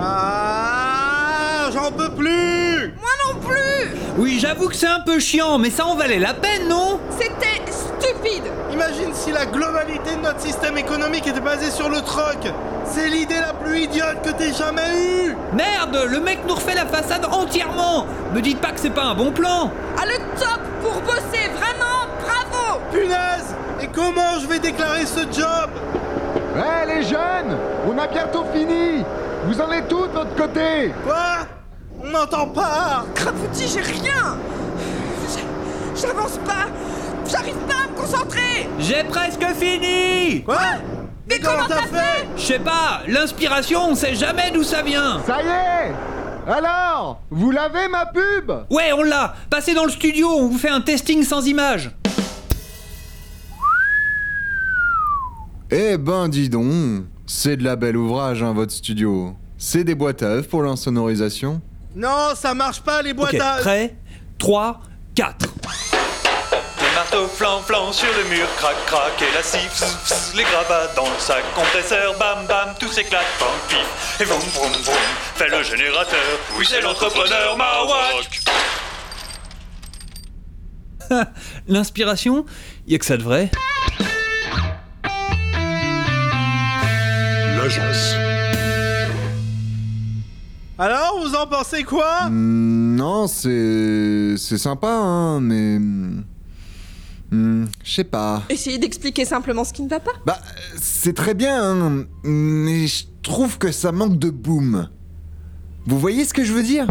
Ah, j'en peux plus. Moi non plus. Oui, j'avoue que c'est un peu chiant, mais ça en valait la peine, non? C'était stupide. Imagine si la globalité de notre système économique était basée sur le troc. C'est l'idée la plus idiote que t'aies jamais eue. Merde, le mec nous refait la façade entièrement. Me dites pas que c'est pas un bon plan. À le top pour bosser, vraiment, bravo. Punaise Et comment je vais déclarer ce job? Hé hey, les jeunes On a bientôt fini. Vous en êtes tous de votre côté? Quoi? On n'entend pas. Crapouti, j'ai rien. J'avance pas. J'arrive pas à me concentrer. J'ai presque fini. Quoi? Mais comment t'as fait? Je sais pas, l'inspiration, on sait jamais d'où ça vient. Ça y est. Alors Vous l'avez ma pub? Ouais, on l'a. Passez dans le studio, on vous fait un testing sans image Eh ben dis donc, c'est de la belle ouvrage hein, votre studio. C'est des boîtes à œufs pour l'insonorisation Non, ça marche pas les boîtes Ok, à... prêt? 3, 4 Les marteaux flan flan sur le mur, crac crac et la scie, fss, fss, les gravats dans le sac. Compresseur, bam bam, tout s'éclate, bam pif, et vroom vroom vroom, fait le générateur, oui c'est l'entrepreneur Mawak. L'inspiration, y a que ça de vrai? L'agence. Alors, vous en pensez quoi? Hmm, Non, c'est. c'est sympa, hein, mais. hmm, Je sais pas. Essayez d'expliquer simplement ce qui ne va pas. Bah, c'est très bien, hein, mais je trouve que ça manque de boom. Vous voyez ce que je veux dire?